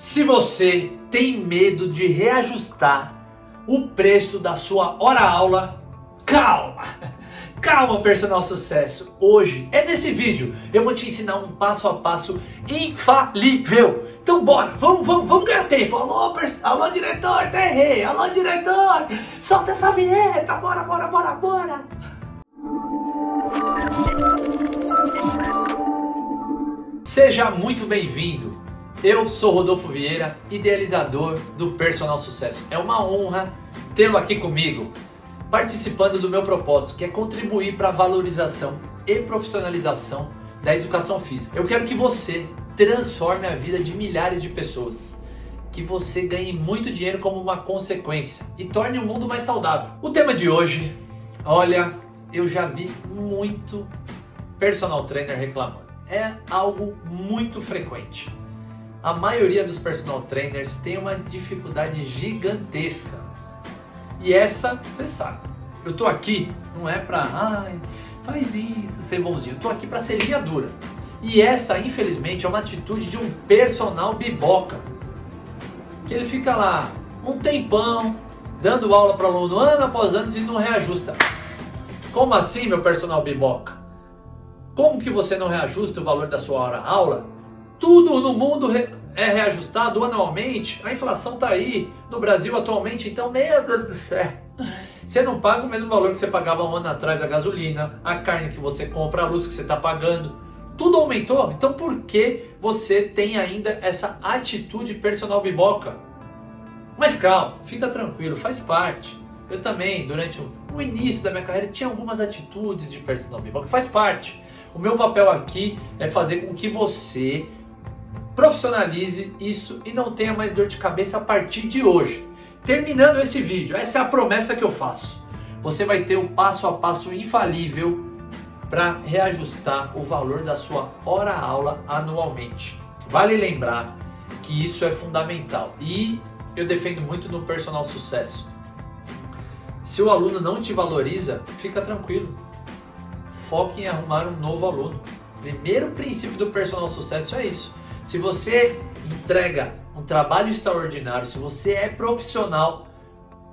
Se você tem medo de reajustar o preço da sua hora-aula, calma! Calma, personal sucesso! Hoje, é nesse vídeo, eu vou te ensinar um passo a passo infalível. Então bora, vamos, vamos, vamos ganhar tempo. Alô, alô diretor, terrei! Alô diretor! Solta essa vinheta! Bora, bora, bora, bora! Seja muito bem-vindo eu sou Rodolfo Vieira, idealizador do Personal Sucesso. É uma honra tê-lo aqui comigo, participando do meu propósito, que é contribuir para a valorização e profissionalização da educação física. Eu quero que você transforme a vida de milhares de pessoas, que você ganhe muito dinheiro como uma consequência e torne o mundo mais saudável. O tema de hoje, olha, eu já vi muito personal trainer reclamando. É algo muito frequente a maioria dos personal trainers tem uma dificuldade gigantesca. E essa, você sabe, eu tô aqui não é pra, ai, faz isso, ser bonzinho. Eu tô aqui pra ser linha dura. E essa, infelizmente, é uma atitude de um personal biboca. Que ele fica lá um tempão, dando aula para aluno ano após ano e não reajusta. Como assim, meu personal biboca? Como que você não reajusta o valor da sua hora aula tudo no mundo é reajustado anualmente. A inflação está aí no Brasil atualmente, então, meu Deus do céu. Você não paga o mesmo valor que você pagava um ano atrás a gasolina, a carne que você compra, a luz que você está pagando. Tudo aumentou. Então por que você tem ainda essa atitude personal biboca? Mas calma, fica tranquilo, faz parte. Eu também, durante o início da minha carreira, tinha algumas atitudes de personal biboca, faz parte. O meu papel aqui é fazer com que você profissionalize isso e não tenha mais dor de cabeça a partir de hoje. Terminando esse vídeo, essa é a promessa que eu faço. Você vai ter o um passo a passo infalível para reajustar o valor da sua hora aula anualmente. Vale lembrar que isso é fundamental e eu defendo muito no personal sucesso. Se o aluno não te valoriza, fica tranquilo. Foque em arrumar um novo aluno. Primeiro princípio do personal sucesso é isso. Se você entrega um trabalho extraordinário, se você é profissional,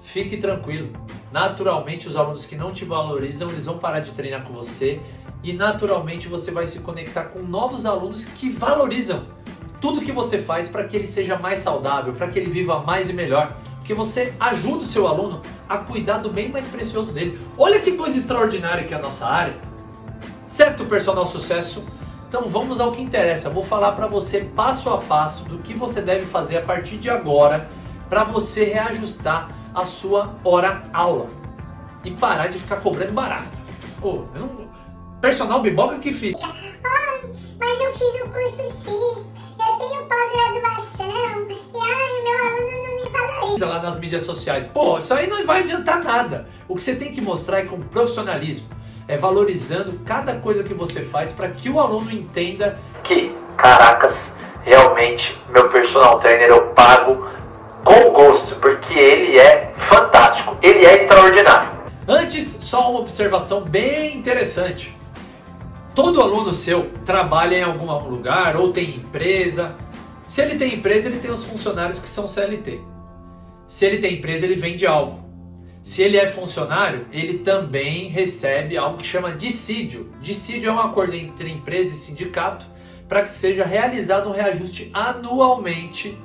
fique tranquilo. Naturalmente, os alunos que não te valorizam, eles vão parar de treinar com você e naturalmente você vai se conectar com novos alunos que valorizam tudo que você faz para que ele seja mais saudável, para que ele viva mais e melhor. Porque você ajuda o seu aluno a cuidar do bem mais precioso dele. Olha que coisa extraordinária que é a nossa área. Certo, personal sucesso? Então vamos ao que interessa. vou falar para você passo a passo do que você deve fazer a partir de agora para você reajustar a sua hora aula e parar de ficar cobrando barato. Pô, eu não... personal biboca que fica. Ai, mas eu fiz o curso X, eu tenho pós-graduação e ai, meu aluno não me valoriza. Lá nas mídias sociais. Pô, isso aí não vai adiantar nada. O que você tem que mostrar é com profissionalismo é valorizando cada coisa que você faz para que o aluno entenda que, caracas, realmente meu personal trainer eu pago com gosto, porque ele é fantástico, ele é extraordinário. Antes, só uma observação bem interessante. Todo aluno seu trabalha em algum lugar ou tem empresa. Se ele tem empresa, ele tem os funcionários que são CLT. Se ele tem empresa, ele vende algo. Se ele é funcionário, ele também recebe algo que chama dissídio. Dissídio é um acordo entre empresa e sindicato para que seja realizado um reajuste anualmente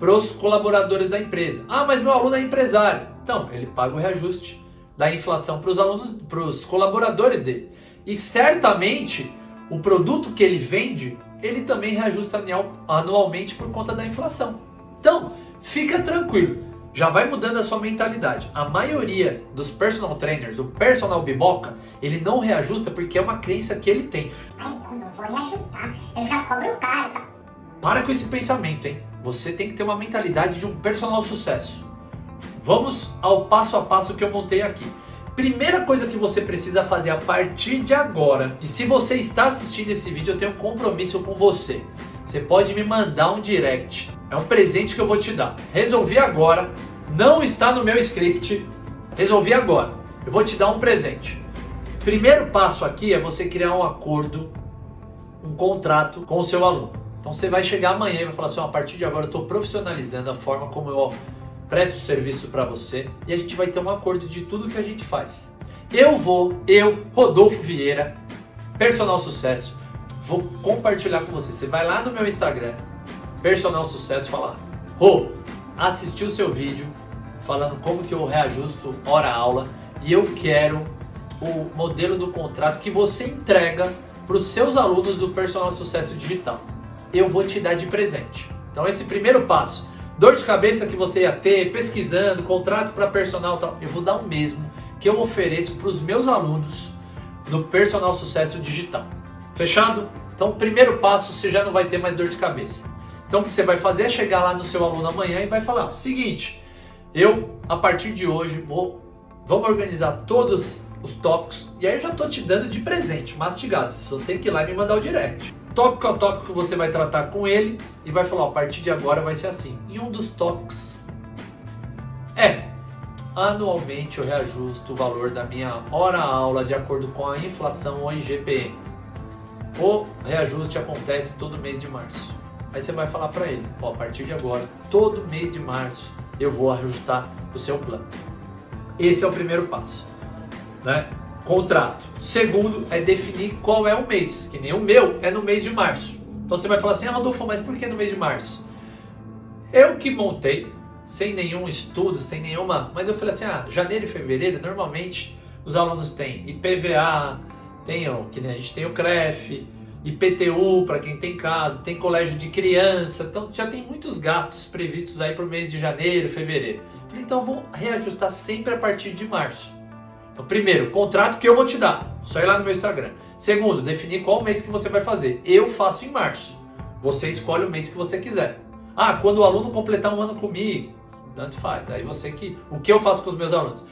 para os colaboradores da empresa. Ah, mas meu aluno é empresário. Então, ele paga o reajuste da inflação para os alunos, para os colaboradores dele. E certamente o produto que ele vende, ele também reajusta anualmente por conta da inflação. Então, fica tranquilo já vai mudando a sua mentalidade. A maioria dos personal trainers, o personal biboca, ele não reajusta porque é uma crença que ele tem. Ai, eu não vou reajustar, eu já cobro caro. Tá? Para com esse pensamento, hein? Você tem que ter uma mentalidade de um personal sucesso. Vamos ao passo a passo que eu montei aqui. Primeira coisa que você precisa fazer a partir de agora, e se você está assistindo esse vídeo, eu tenho um compromisso com você. Você pode me mandar um direct é um presente que eu vou te dar. Resolvi agora, não está no meu script. Resolvi agora. Eu vou te dar um presente. Primeiro passo aqui é você criar um acordo, um contrato com o seu aluno. Então você vai chegar amanhã e vai falar assim: a partir de agora eu estou profissionalizando a forma como eu presto serviço para você e a gente vai ter um acordo de tudo que a gente faz. Eu vou, eu, Rodolfo Vieira, personal sucesso, vou compartilhar com você. Você vai lá no meu Instagram, personal sucesso, falar: Rô, assisti o seu vídeo falando como que eu reajusto hora aula e eu quero o modelo do contrato que você entrega para os seus alunos do personal sucesso digital eu vou te dar de presente. Então esse primeiro passo, dor de cabeça que você ia ter pesquisando, contrato para personal, tal, eu vou dar o mesmo que eu ofereço para os meus alunos no personal sucesso digital. Fechado? Então primeiro passo, você já não vai ter mais dor de cabeça. Então o que você vai fazer é chegar lá no seu aluno amanhã e vai falar: seguinte, eu a partir de hoje vou vamos organizar todos os tópicos e aí eu já estou te dando de presente, mastigado. Você só tem que ir lá e me mandar o direct tópico a tópico você vai tratar com ele e vai falar, a partir de agora vai ser assim. E um dos tópicos é anualmente eu reajusto o valor da minha hora aula de acordo com a inflação ou IGPM. O reajuste acontece todo mês de março. Aí você vai falar para ele, ó, a partir de agora, todo mês de março eu vou ajustar o seu plano. Esse é o primeiro passo, né? contrato. Segundo é definir qual é o mês, que nem o meu é no mês de março. Então você vai falar assim, ah, Rodolfo, mas por que no mês de março? Eu que montei, sem nenhum estudo, sem nenhuma. Mas eu falei assim, ah, janeiro e fevereiro, normalmente os alunos têm IPVA, tem o, que nem a gente tem o CREF, IPTU para quem tem casa, tem colégio de criança, então já tem muitos gastos previstos aí para o mês de janeiro, fevereiro. Falei, então vou reajustar sempre a partir de março. Então, primeiro, contrato que eu vou te dar. Só ir lá no meu Instagram. Segundo, definir qual mês que você vai fazer. Eu faço em março. Você escolhe o mês que você quiser. Ah, quando o aluno completar um ano comigo, tanto faz. Daí você que. O que eu faço com os meus alunos?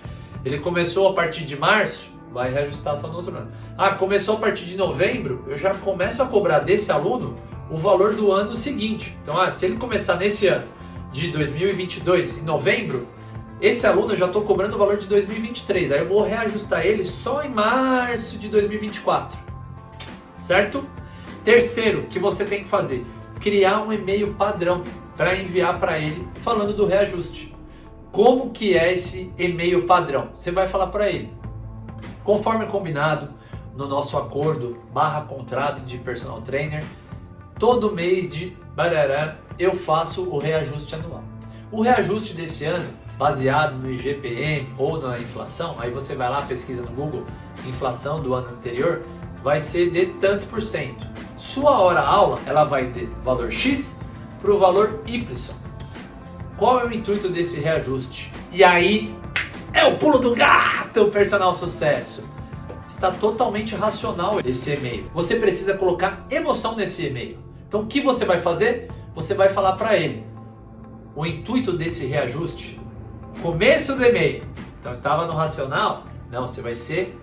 Ele começou a partir de março, vai reajustar só no outro ano. Ah, começou a partir de novembro, eu já começo a cobrar desse aluno o valor do ano seguinte. Então, ah, se ele começar nesse ano de 2022, em novembro, esse aluno eu já estou cobrando o valor de 2023, aí eu vou reajustar ele só em março de 2024, certo? Terceiro, que você tem que fazer, criar um e-mail padrão para enviar para ele falando do reajuste. Como que é esse e-mail padrão? Você vai falar para ele, conforme combinado no nosso acordo barra contrato de personal trainer, todo mês de barará eu faço o reajuste anual. O reajuste desse ano baseado no IGPM ou na inflação, aí você vai lá, pesquisa no Google, inflação do ano anterior, vai ser de tantos por cento. Sua hora aula, ela vai de valor X para o valor Y. Qual é o intuito desse reajuste? E aí é o pulo do gato, personal sucesso. Está totalmente racional esse e-mail. Você precisa colocar emoção nesse e-mail. Então o que você vai fazer? Você vai falar para ele. O intuito desse reajuste começo do e-mail. Então estava no racional? Não, você vai ser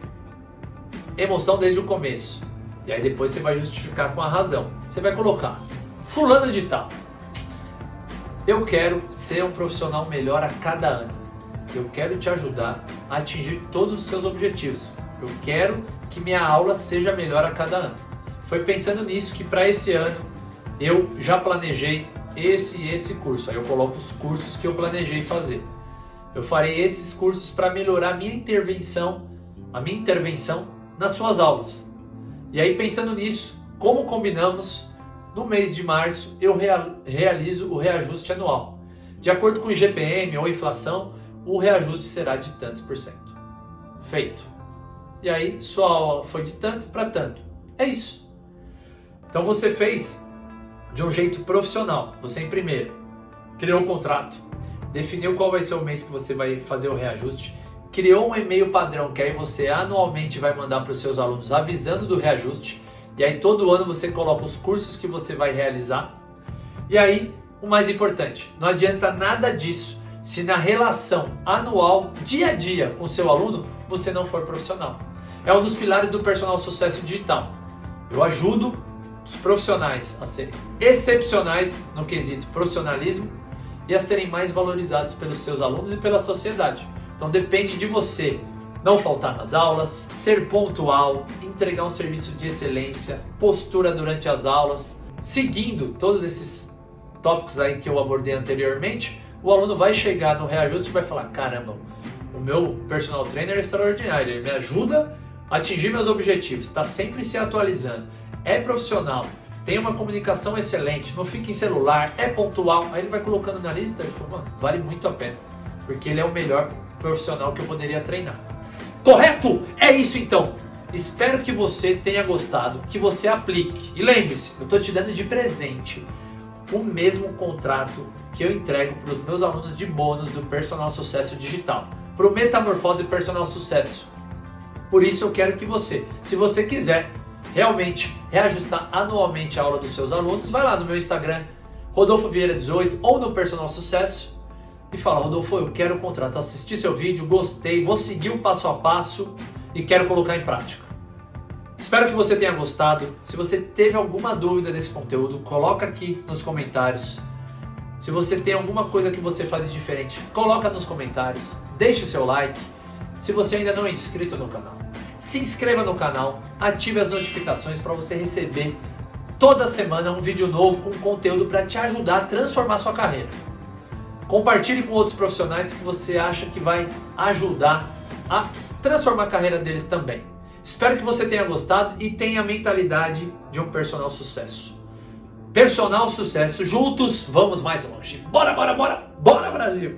emoção desde o começo. E aí depois você vai justificar com a razão. Você vai colocar fulano de tal. Eu quero ser um profissional melhor a cada ano. Eu quero te ajudar a atingir todos os seus objetivos. Eu quero que minha aula seja melhor a cada ano. Foi pensando nisso que para esse ano eu já planejei esse e esse curso. Aí eu coloco os cursos que eu planejei fazer. Eu farei esses cursos para melhorar minha intervenção, a minha intervenção nas suas aulas. E aí pensando nisso, como combinamos, no mês de março eu realizo o reajuste anual. De acordo com o IGPM ou inflação, o reajuste será de tantos por cento. Feito. E aí sua aula foi de tanto para tanto. É isso. Então você fez de um jeito profissional. Você em primeiro criou o contrato, definiu qual vai ser o mês que você vai fazer o reajuste, criou um e-mail padrão que aí você anualmente vai mandar para os seus alunos avisando do reajuste, e aí todo ano você coloca os cursos que você vai realizar. E aí, o mais importante, não adianta nada disso se na relação anual, dia a dia com seu aluno, você não for profissional. É um dos pilares do personal sucesso digital. Eu ajudo os profissionais a serem excepcionais no quesito profissionalismo e a serem mais valorizados pelos seus alunos e pela sociedade. Então depende de você não faltar nas aulas, ser pontual, entregar um serviço de excelência, postura durante as aulas, seguindo todos esses tópicos aí que eu abordei anteriormente, o aluno vai chegar no reajuste e vai falar: caramba, o meu personal trainer é extraordinário, ele me ajuda a atingir meus objetivos, está sempre se atualizando, é profissional, tem uma comunicação excelente, não fica em celular, é pontual. Aí ele vai colocando na lista e fala: mano, vale muito a pena, porque ele é o melhor profissional que eu poderia treinar. Correto? É isso então. Espero que você tenha gostado, que você aplique. E lembre-se, eu estou te dando de presente o mesmo contrato que eu entrego para os meus alunos de bônus do Personal Sucesso Digital, para o Metamorfose Personal Sucesso. Por isso eu quero que você, se você quiser realmente reajustar anualmente a aula dos seus alunos, vai lá no meu Instagram, Rodolfo Vieira 18 ou no Personal Sucesso e fala, Rodolfo, eu quero o contrato, assisti seu vídeo, gostei, vou seguir o passo a passo e quero colocar em prática. Espero que você tenha gostado. Se você teve alguma dúvida desse conteúdo, coloca aqui nos comentários. Se você tem alguma coisa que você faz diferente, coloca nos comentários. Deixe seu like. Se você ainda não é inscrito no canal, se inscreva no canal, ative as notificações para você receber toda semana um vídeo novo com conteúdo para te ajudar a transformar sua carreira. Compartilhe com outros profissionais que você acha que vai ajudar a transformar a carreira deles também. Espero que você tenha gostado e tenha a mentalidade de um personal sucesso. Personal sucesso, juntos vamos mais longe. Bora, bora, bora, bora Brasil!